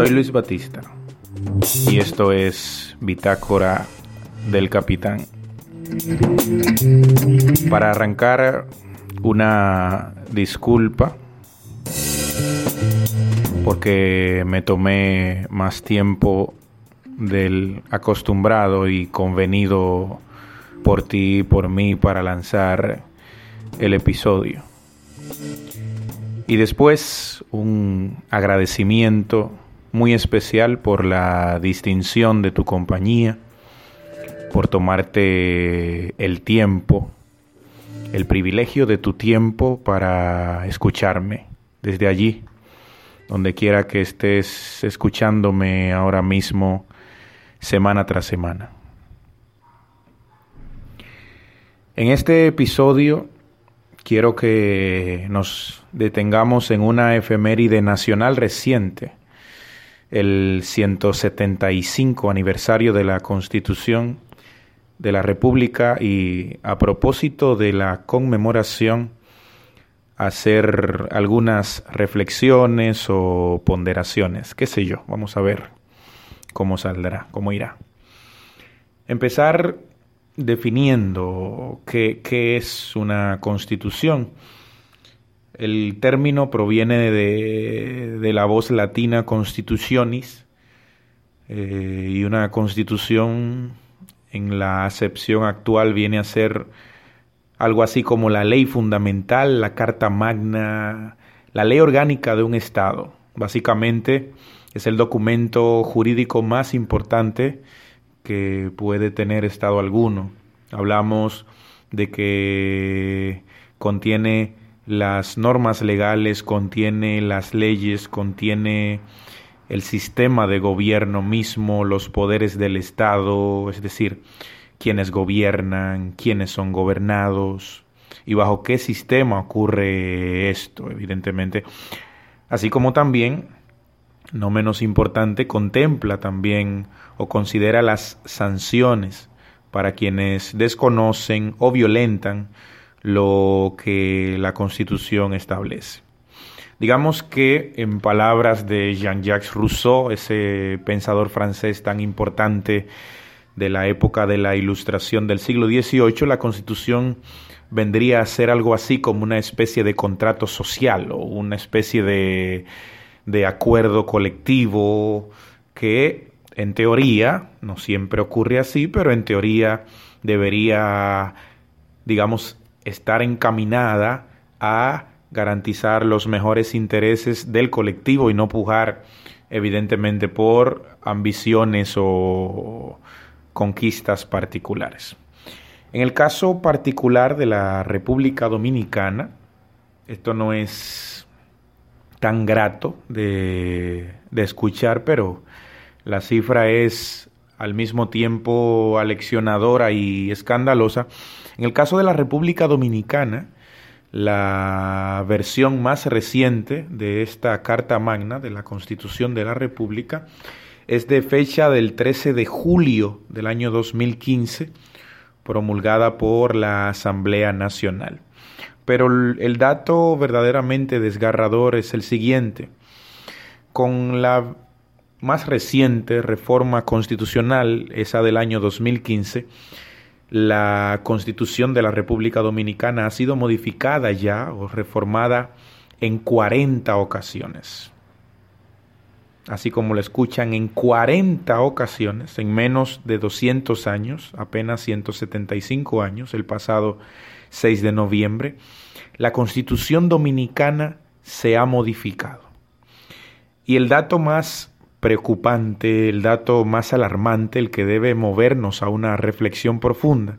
Soy Luis Batista y esto es Bitácora del Capitán. Para arrancar, una disculpa porque me tomé más tiempo del acostumbrado y convenido por ti y por mí para lanzar el episodio. Y después un agradecimiento muy especial por la distinción de tu compañía, por tomarte el tiempo, el privilegio de tu tiempo para escucharme desde allí, donde quiera que estés escuchándome ahora mismo, semana tras semana. En este episodio quiero que nos detengamos en una efeméride nacional reciente, el 175 aniversario de la Constitución de la República y a propósito de la conmemoración hacer algunas reflexiones o ponderaciones, qué sé yo, vamos a ver cómo saldrá, cómo irá. Empezar definiendo qué, es una constitución. El término proviene de, la voz latina constitutionis eh, y una constitución en la acepción actual viene a ser algo así como la ley fundamental, la carta magna, la ley orgánica de un Estado. Básicamente es el documento jurídico más importante que puede tener Estado alguno. Hablamos de que contiene las normas legales, contiene las leyes, contiene el sistema de gobierno mismo, los poderes del Estado, es decir, quienes gobiernan, quiénes son gobernados y bajo qué sistema ocurre esto, evidentemente. Así como también, no menos importante, contempla también o considera las sanciones para quienes desconocen o violentan lo que la Constitución establece. Digamos que en palabras de Jean-Jacques Rousseau, ese pensador francés tan importante de la época de la Ilustración del siglo XVIII, la Constitución vendría a ser algo así como una especie de contrato social o una especie de, de acuerdo colectivo que en teoría, no siempre ocurre así, pero en teoría debería, digamos, estar encaminada a garantizar los mejores intereses del colectivo y no pujar evidentemente por ambiciones o conquistas particulares. En el caso particular de la República Dominicana, esto no es tan grato de, escuchar, pero la cifra es al mismo tiempo aleccionadora y escandalosa. En el caso de la República Dominicana, la versión más reciente de esta Carta Magna de la Constitución de la República es de fecha del 13 de julio del año 2015, promulgada por la Asamblea Nacional. Pero el dato verdaderamente desgarrador es el siguiente. Con la más reciente reforma constitucional, esa del año 2015, la constitución de la República Dominicana ha sido modificada ya o reformada en 40 ocasiones. Así como lo escuchan, en 40 ocasiones, en menos de 200 años, apenas 175 años, el pasado 6 de noviembre, la constitución dominicana se ha modificado. Y el dato más preocupante, el dato más alarmante, el que debe movernos a una reflexión profunda,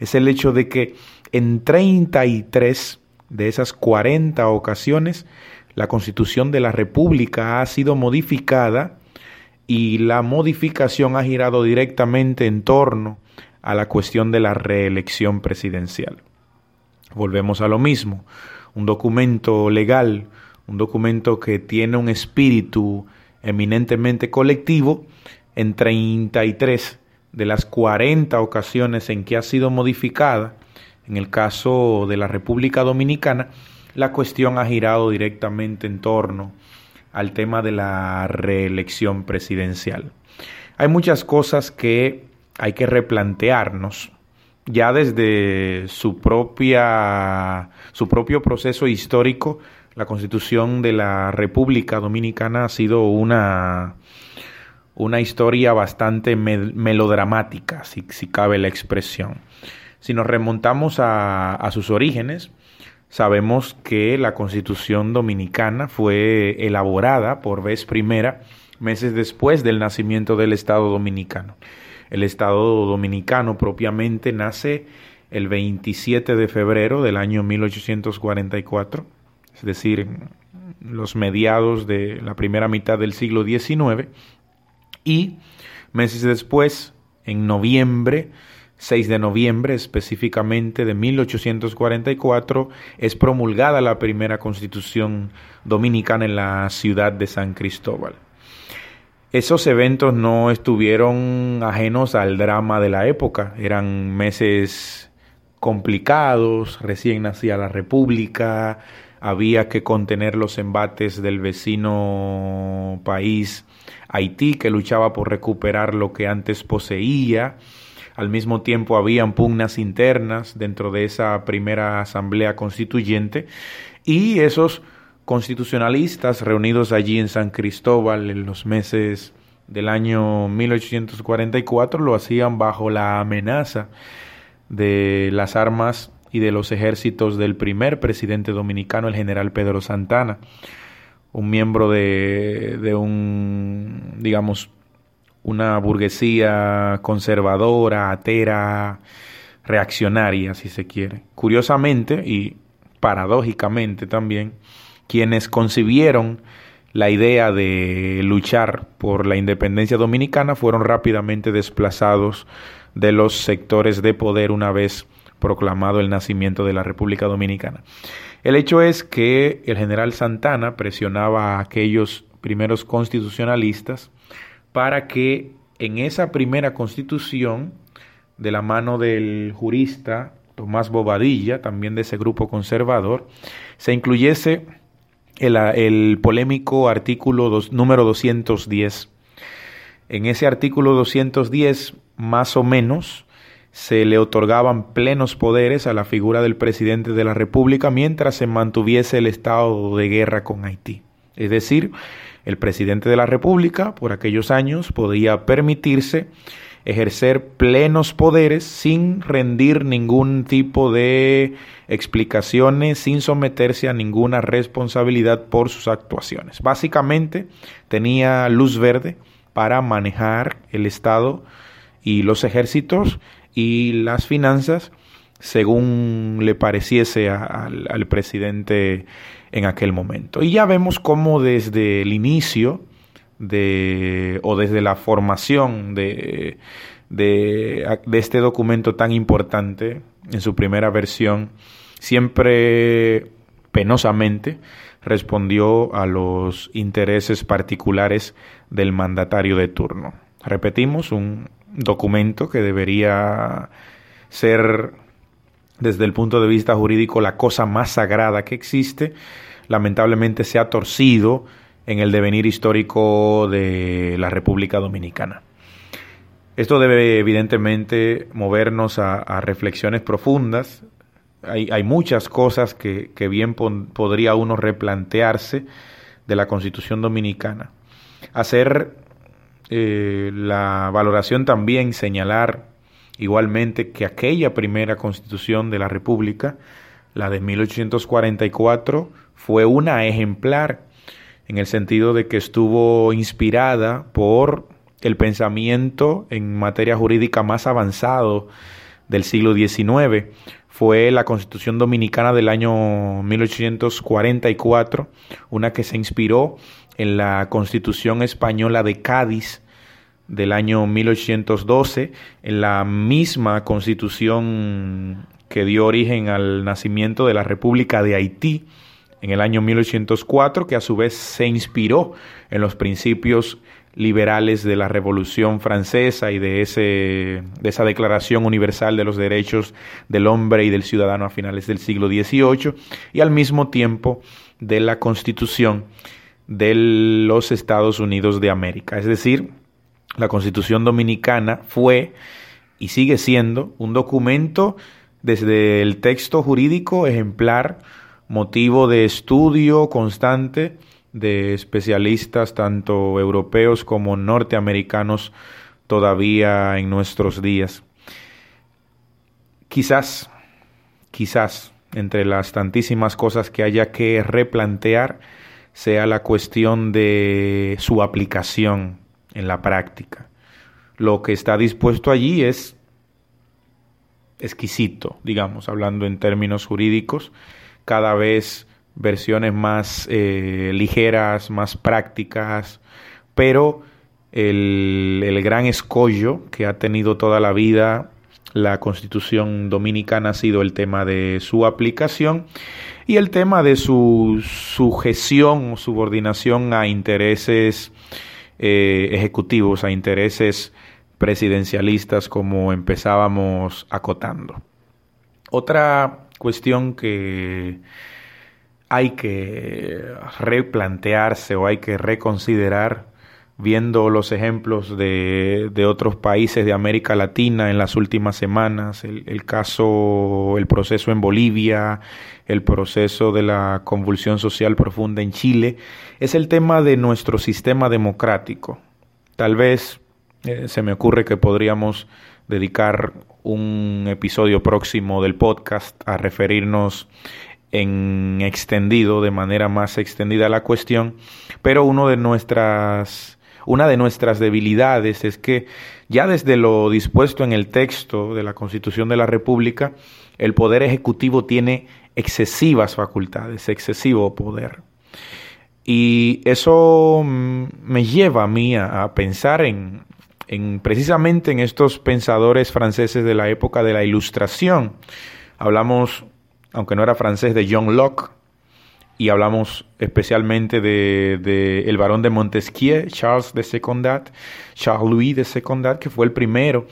es el hecho de que en 33 de esas 40 ocasiones la constitución de la República ha sido modificada y la modificación ha girado directamente en torno a la cuestión de la reelección presidencial. Volvemos a lo mismo, un documento legal, un documento que tiene un espíritu eminentemente colectivo en 33 de las 40 ocasiones en que ha sido modificada, en el caso de la República Dominicana, la cuestión ha girado directamente en torno al tema de la reelección presidencial. Hay muchas cosas que hay que replantearnos ya desde su propia su propio proceso histórico la Constitución de la República Dominicana ha sido una una historia bastante melodramática, si, cabe la expresión. Si nos remontamos a, a sus orígenes, sabemos que la Constitución Dominicana fue elaborada por vez primera meses después del nacimiento del Estado Dominicano. El Estado Dominicano propiamente nace el 27 de febrero del año 1844, es decir, los mediados de la primera mitad del siglo XIX, y meses después, en noviembre, 6 de noviembre específicamente de 1844, es promulgada la primera constitución dominicana en la ciudad de San Cristóbal. Esos eventos no estuvieron ajenos al drama de la época, eran meses complicados, recién nacía la República, había que contener los embates del vecino país Haití, que luchaba por recuperar lo que antes poseía. Al mismo tiempo habían pugnas internas dentro de esa primera asamblea constituyente y esos constitucionalistas reunidos allí en San Cristóbal en los meses del año 1844 lo hacían bajo la amenaza de las armas y de los ejércitos del primer presidente dominicano, el general Pedro Santana un miembro de, de un, digamos, una burguesía conservadora, atera, reaccionaria, si se quiere. Curiosamente y paradójicamente también, quienes concibieron la idea de luchar por la independencia dominicana fueron rápidamente desplazados de los sectores de poder una vez proclamado el nacimiento de la República Dominicana. El hecho es que el general Santana presionaba a aquellos primeros constitucionalistas para que en esa primera constitución, de la mano del jurista Tomás Bobadilla, también de ese grupo conservador, se incluyese el, polémico artículo número 210. En ese artículo 210, más o menos, se le otorgaban plenos poderes a la figura del presidente de la República mientras se mantuviese el estado de guerra con Haití. Es decir, el presidente de la República por aquellos años podía permitirse ejercer plenos poderes sin rendir ningún tipo de explicaciones, sin someterse a ninguna responsabilidad por sus actuaciones. Básicamente tenía luz verde para manejar el Estado y los ejércitos y las finanzas según le pareciese al, presidente en aquel momento. Y ya vemos cómo desde el inicio de, o desde la formación de, de, de este documento tan importante, en su primera versión, siempre penosamente respondió a los intereses particulares del mandatario de turno. Repetimos, un documento que debería ser desde el punto de vista jurídico la cosa más sagrada que existe, lamentablemente se ha torcido en el devenir histórico de la República Dominicana. Esto debe evidentemente movernos a, reflexiones profundas. Hay, muchas cosas que, bien podría uno replantearse de la Constitución Dominicana. Hacer eh, la valoración también señalar igualmente que aquella primera constitución de la República, la de 1844, fue una ejemplar en el sentido de que estuvo inspirada por el pensamiento en materia jurídica más avanzado del siglo XIX. Fue la Constitución Dominicana del año 1844, una que se inspiró en la Constitución Española de Cádiz del año 1812, en la misma Constitución que dio origen al nacimiento de la República de Haití en el año 1804, que a su vez se inspiró en los principios liberales de la Revolución Francesa y de, ese, de esa Declaración Universal de los Derechos del Hombre y del Ciudadano a finales del siglo XVIII, y al mismo tiempo de la Constitución de los Estados Unidos de América. Es decir, la Constitución Dominicana fue y sigue siendo un documento desde el texto jurídico ejemplar, motivo de estudio constante de especialistas tanto europeos como norteamericanos todavía en nuestros días. Quizás, quizás, entre las tantísimas cosas que haya que replantear, sea la cuestión de su aplicación en la práctica. Lo que está dispuesto allí es exquisito, digamos, hablando en términos jurídicos, cada vez versiones más eh, ligeras, más prácticas, pero el, el gran escollo que ha tenido toda la vida la constitución dominicana ha sido el tema de su aplicación y el tema de su sujeción o subordinación a intereses eh, ejecutivos, a intereses presidencialistas como empezábamos acotando. Otra cuestión que hay que replantearse o hay que reconsiderar viendo los ejemplos de, de, otros países de América Latina en las últimas semanas, el, el, caso, el proceso en Bolivia, el proceso de la convulsión social profunda en Chile, es el tema de nuestro sistema democrático. Tal vez eh, se me ocurre que podríamos dedicar un episodio próximo del podcast a referirnos en extendido, de manera más extendida a la cuestión, pero uno de nuestras una de nuestras debilidades es que ya desde lo dispuesto en el texto de la Constitución de la República, el Poder Ejecutivo tiene excesivas facultades, excesivo poder. Y eso mm, me lleva a mí a, pensar en, en precisamente en estos pensadores franceses de la época de la Ilustración. Hablamos, aunque no era francés, de John Locke, y hablamos especialmente de, el barón de Montesquieu, Charles de Secondat, Charles Louis de Secondat, que fue el primero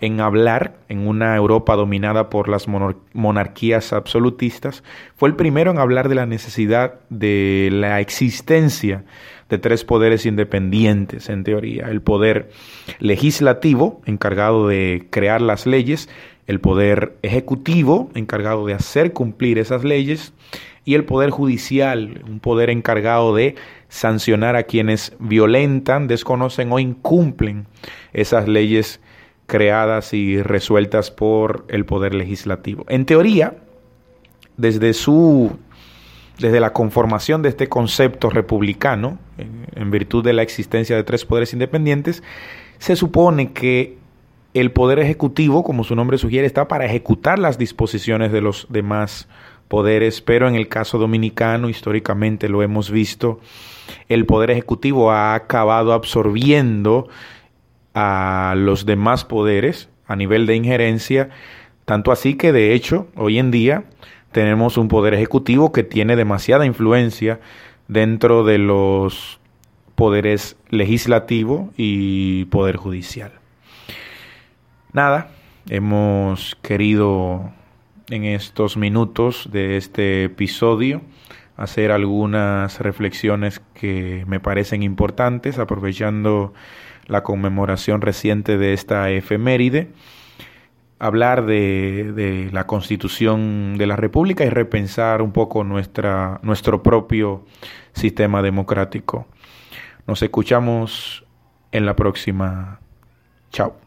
en hablar en una Europa dominada por las monarquías absolutistas, fue el primero en hablar de la necesidad de la existencia de tres poderes independientes, en teoría, el poder legislativo, encargado de crear las leyes, el poder ejecutivo, encargado de hacer cumplir esas leyes, y el Poder Judicial, un poder encargado de sancionar a quienes violentan, desconocen o incumplen esas leyes creadas y resueltas por el Poder Legislativo. En teoría, desde su desde la conformación de este concepto republicano, en, en virtud de la existencia de tres poderes independientes, se supone que el poder ejecutivo, como su nombre sugiere, está para ejecutar las disposiciones de los demás poderes, pero en el caso dominicano, históricamente lo hemos visto, el poder ejecutivo ha acabado absorbiendo a los demás poderes a nivel de injerencia, tanto así que de hecho hoy en día tenemos un poder ejecutivo que tiene demasiada influencia dentro de los poderes legislativo y poder judicial. Nada, hemos querido en estos minutos de este episodio hacer algunas reflexiones que me parecen importantes, aprovechando la conmemoración reciente de esta efeméride, hablar de, de, la constitución de la República y repensar un poco nuestra, nuestro propio sistema democrático. Nos escuchamos en la próxima. Chao.